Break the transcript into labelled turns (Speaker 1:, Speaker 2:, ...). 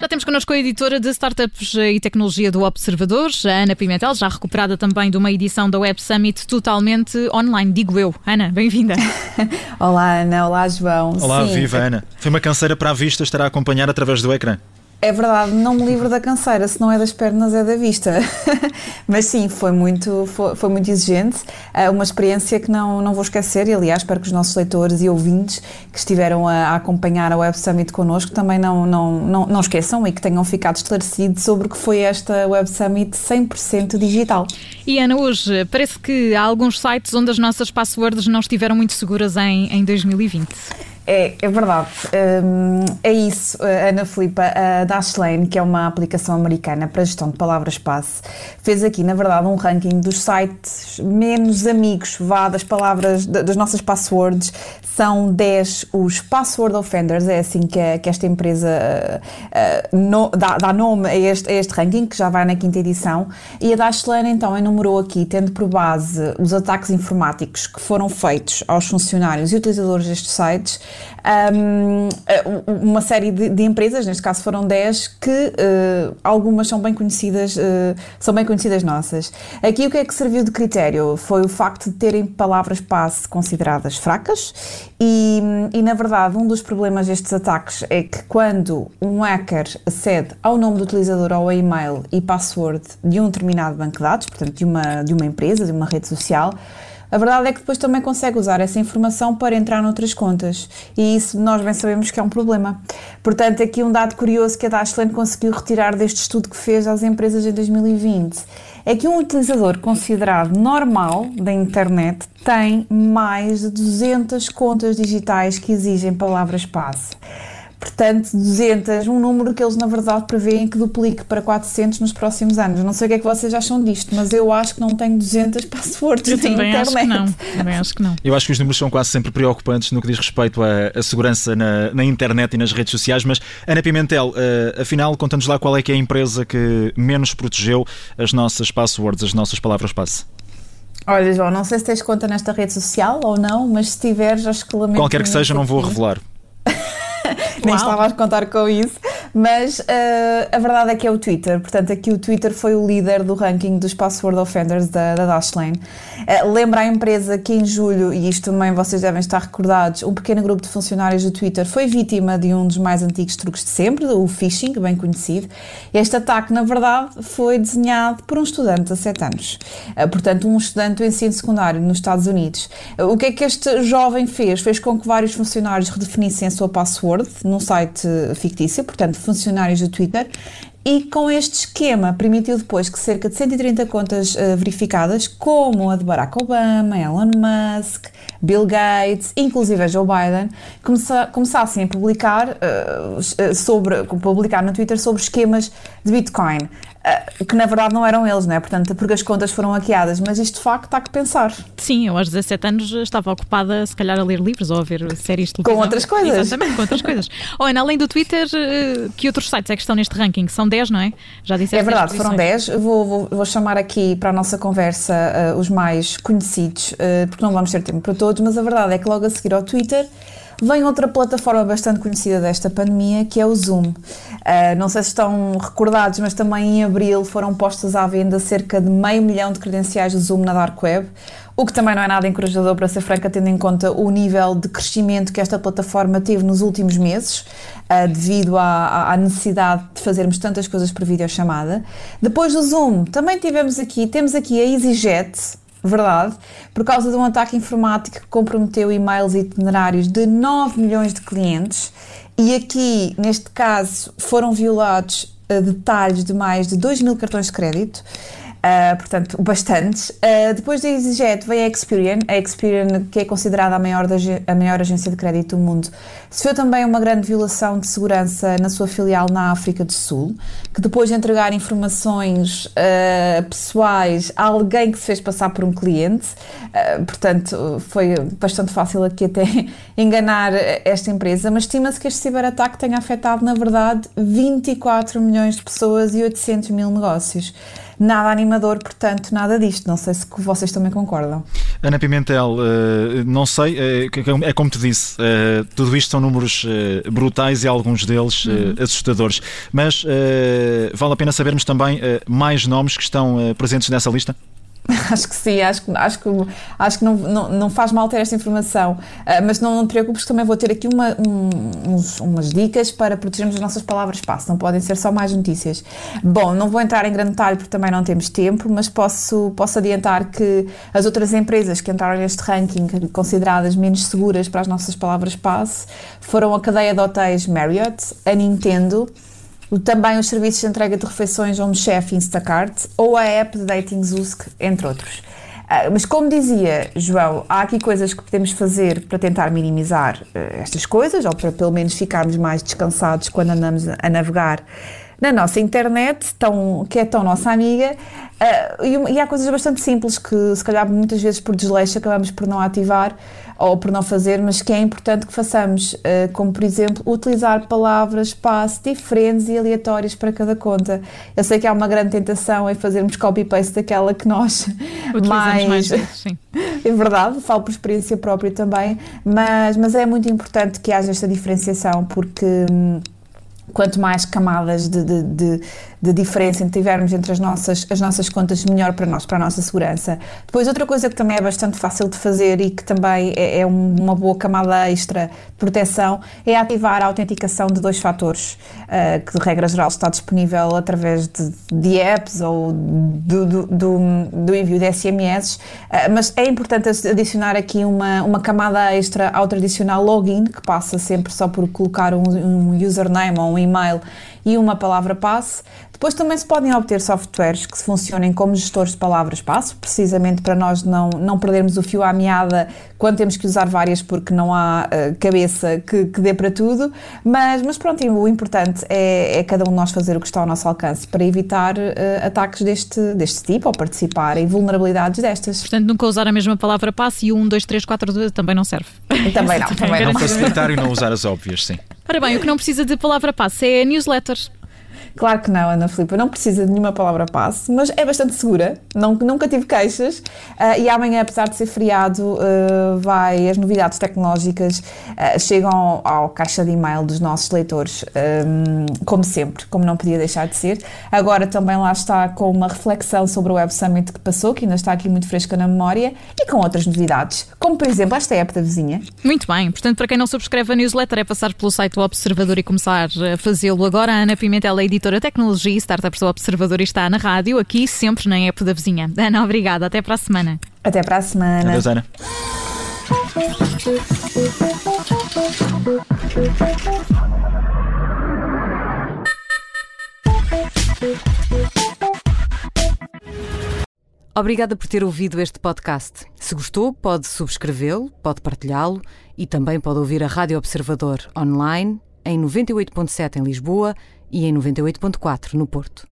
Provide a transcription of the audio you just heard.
Speaker 1: Já temos connosco a editora de Startups e Tecnologia do Observador, a Ana Pimentel, já recuperada também de uma edição da Web Summit totalmente online, digo eu. Ana, bem-vinda.
Speaker 2: olá, Ana. Olá, João.
Speaker 3: Olá, Sim. viva, Ana. Foi uma canseira para a vista estar a acompanhar através do ecrã.
Speaker 2: É verdade, não me livro da canseira, se não é das pernas é da vista. Mas sim, foi muito, foi, foi, muito exigente, é uma experiência que não, não vou esquecer e aliás espero que os nossos leitores e ouvintes que estiveram a, a acompanhar a Web Summit connosco também não, não, não, não esqueçam e que tenham ficado esclarecidos sobre o que foi esta Web Summit 100% digital.
Speaker 1: E Ana, hoje parece que há alguns sites onde as nossas passwords não estiveram muito seguras em, em 2020.
Speaker 2: É, é verdade. Um, é isso, Ana Filipa. A Dashlane, que é uma aplicação americana para gestão de palavras-passe, fez aqui, na verdade, um ranking dos sites menos amigos, vá, das palavras, das nossas passwords. São 10 os password offenders, é assim que, que esta empresa uh, no, dá, dá, nome a este, a este ranking, que já vai na quinta edição. E a Dashlane, então, enumerou aqui, tendo por base os ataques informáticos que foram feitos aos funcionários e utilizadores destes sites um, uma série de, de, empresas, neste caso foram 10, que uh, algumas são bem conhecidas, uh, são bem conhecidas nossas. Aqui o que é que serviu de critério? Foi o facto de terem palavras-passe consideradas fracas e, e, na verdade, um dos problemas destes ataques é que quando um hacker acede ao nome do utilizador ou ao e-mail e password de um determinado banco de dados, portanto de uma, de uma empresa, de uma rede social, a verdade é que depois também consegue usar essa informação para entrar noutras contas e isso nós bem sabemos que é um problema. Portanto, aqui um dado curioso que a Dashlane conseguiu retirar deste estudo que fez às empresas em 2020 é que um utilizador considerado normal da internet tem mais de 200 contas digitais que exigem palavras-passe. Portanto, 200, um número que eles na verdade prevêem que duplique para 400 nos próximos anos. Não sei o que é que vocês acham disto, mas eu acho que não tenho 200 passwords eu na internet.
Speaker 1: Acho que não. Também acho que não.
Speaker 3: Eu acho que os números são quase sempre preocupantes no que diz respeito à, à segurança na, na, internet e nas redes sociais, mas Ana Pimentel, uh, afinal, conta-nos lá qual é que é a empresa que menos protegeu as nossas passwords, as nossas palavras-passe.
Speaker 2: Olha, João, não sei se tens conta nesta rede social ou não, mas se tiveres, acho que lamento.
Speaker 3: Qualquer que seja, não vou revelar.
Speaker 2: Nem estava a contar com isso. Mas uh, a verdade é que é o Twitter. Portanto, aqui o Twitter foi o líder do ranking dos password offenders da, da Dashlane. Uh, lembra a empresa que em julho, e isto também vocês devem estar recordados, um pequeno grupo de funcionários do Twitter foi vítima de um dos mais antigos truques de sempre, o phishing, bem conhecido. Este ataque, na verdade, foi desenhado por um estudante de 7 anos. Uh, portanto, um estudante do ensino secundário nos Estados Unidos. o que é que este jovem fez? Fez com que vários funcionários redefinissem a sua password num site fictício, portanto, funcionários do Twitter e com este esquema permitiu depois que cerca de 130 contas uh, verificadas, como a de Barack Obama, Elon Musk, Bill Gates, inclusive a Joe Biden, começa, começassem a publicar, uh, sobre, publicar no Twitter sobre esquemas de Bitcoin. Uh, que na verdade não eram eles, não é? Portanto, porque as contas foram hackeadas, mas isto de facto está que pensar.
Speaker 1: Sim, eu aos 17 anos estava ocupada, se calhar, a ler livros ou a ver séries de televisão.
Speaker 2: Com outras coisas.
Speaker 1: Exatamente, com outras coisas. Ou Ana, além do Twitter, que outros sites é que estão neste ranking? São 10, não é?
Speaker 2: Já disse É verdade, foram 10. Vou, vou, vou, chamar aqui para a nossa conversa uh, os mais conhecidos, uh, porque não vamos ter tempo para todos, mas a verdade é que logo a seguir ao Twitter vem outra plataforma bastante conhecida desta pandemia, que é o Zoom. Uh, não sei se estão recordados, mas também em abril foram postas à venda cerca de meio milhão de credenciais do Zoom na Dark Web, o que também não é nada encorajador, para ser franca, tendo em conta o nível de crescimento que esta plataforma teve nos últimos meses, uh, devido à, à, necessidade de fazermos tantas coisas por videochamada. Depois do Zoom, também tivemos aqui, temos aqui a EasyJet, verdade, por causa de um ataque informático que comprometeu e-mails e itinerários de 9 milhões de clientes. E aqui, neste caso, foram violados uh, detalhes de mais de 2 mil cartões de crédito. Uh, portanto, bastantes. Uh, depois da EasyJet veio a Experian, a Experian que é considerada a maior, da, a maior agência de crédito do mundo, sofreu também uma grande violação de segurança na sua filial na África do Sul, que depois de entregar informações uh, pessoais a alguém que se fez passar por um cliente, portanto, foi bastante fácil aqui até enganar esta empresa, mas estima-se que este ciberataque tenha afetado, na verdade, 24 milhões de pessoas e 800 mil negócios. Nada animador, portanto, nada disto. Não sei se vocês também concordam.
Speaker 3: Ana Pimentel, não sei, é como te disse, tudo isto são números brutais e alguns deles uhum. assustadores, mas vale a pena sabermos também mais nomes que estão presentes nessa lista?
Speaker 2: Acho que sim, acho, acho que, acho que não, não, não faz mal ter esta informação, uh, mas não, não te preocupes, também vou ter aqui uma, um, uns, umas dicas para protegermos as nossas palavras-passe, não podem ser só mais notícias. Bom, não vou entrar em grande detalhe porque também não temos tempo, mas posso, posso adiantar que as outras empresas que entraram neste ranking, consideradas menos seguras para as nossas palavras-passe, foram a cadeia de hotéis Marriott, a Nintendo também os serviços de entrega de refeições Home Chef Instacart ou a app de dating Zusk, entre outros. Uh, mas como dizia João, há aqui coisas que podemos fazer para tentar minimizar uh, estas coisas, ou para pelo menos ficarmos mais descansados quando andamos a navegar na nossa internet, tão, que é tão nossa amiga, uh, e, e, há coisas bastante simples que, se calhar, muitas vezes por desleixo acabamos por não ativar ou por não fazer, mas que é importante que façamos, uh, como por exemplo, utilizar palavras, espaço diferentes e aleatórias para cada conta. Eu sei que há uma grande tentação em fazermos copy-paste daquela que nós
Speaker 1: Utilizamos mais. mais vezes, sim.
Speaker 2: é verdade, falo por experiência própria também, mas, mas é muito importante que haja esta diferenciação porque. Hum, quanto mais camadas de, de, de, de, diferença tivermos entre as nossas, as nossas contas, melhor para nós, para a nossa segurança. Depois, outra coisa que também é bastante fácil de fazer e que também é, é uma boa camada extra de proteção é ativar a autenticação de dois fatores, uh, que de regra geral está disponível através de, de apps ou do, do, do, do envio de SMS, uh, eh, mas é importante adicionar aqui uma, uma camada extra ao tradicional login, que passa sempre só por colocar um, um username ou um e-mail e uma palavra passe. Depois também se podem obter softwares que funcionem como gestores de palavras passe, precisamente para nós não, não perdermos o fio à meada quando temos que usar várias porque não há uh, cabeça que, que, dê para tudo. Mas, mas pronto, o importante é, é, cada um de nós fazer o que está ao nosso alcance para evitar uh, ataques deste, deste tipo ou participar em vulnerabilidades destas.
Speaker 1: Portanto, nunca usar a mesma palavra passe e o 1, 2, 3, 4 também não serve.
Speaker 2: Também não, também
Speaker 3: não. Não facilitar e não usar as óbvias, sim.
Speaker 1: Ora bem, o que não precisa de palavra passe é newsletters.
Speaker 2: Claro que não, Ana Filipe, não precisa de nenhuma palavra passe, mas é bastante segura, não, nunca tive queixas uh, e amanhã, apesar de ser feriado, uh, vai, as novidades tecnológicas uh, chegam ao caixa de e-mail dos nossos leitores, um, como sempre, como não podia deixar de ser. Agora também lá está com uma reflexão sobre o Web Summit que passou, que ainda está aqui muito fresca na memória, e com outras novidades, como por exemplo esta app da vizinha.
Speaker 1: Muito bem, portanto, para quem não subscreve a newsletter, é passar pelo site do Observador e começar a fazê-lo agora. A Ana Pimentel é editora editora Tecnologia e Startups do Observador está na rádio, aqui sempre na App da Vizinha. Ana, obrigada. Até para a semana.
Speaker 2: Até para a semana.
Speaker 3: Adeus, Ana.
Speaker 4: Obrigada por ter ouvido este podcast. Se gostou, pode subscrevê-lo, pode partilhá-lo e também pode ouvir a Rádio Observador online em 98.7 em Lisboa e em 98.4 no Porto.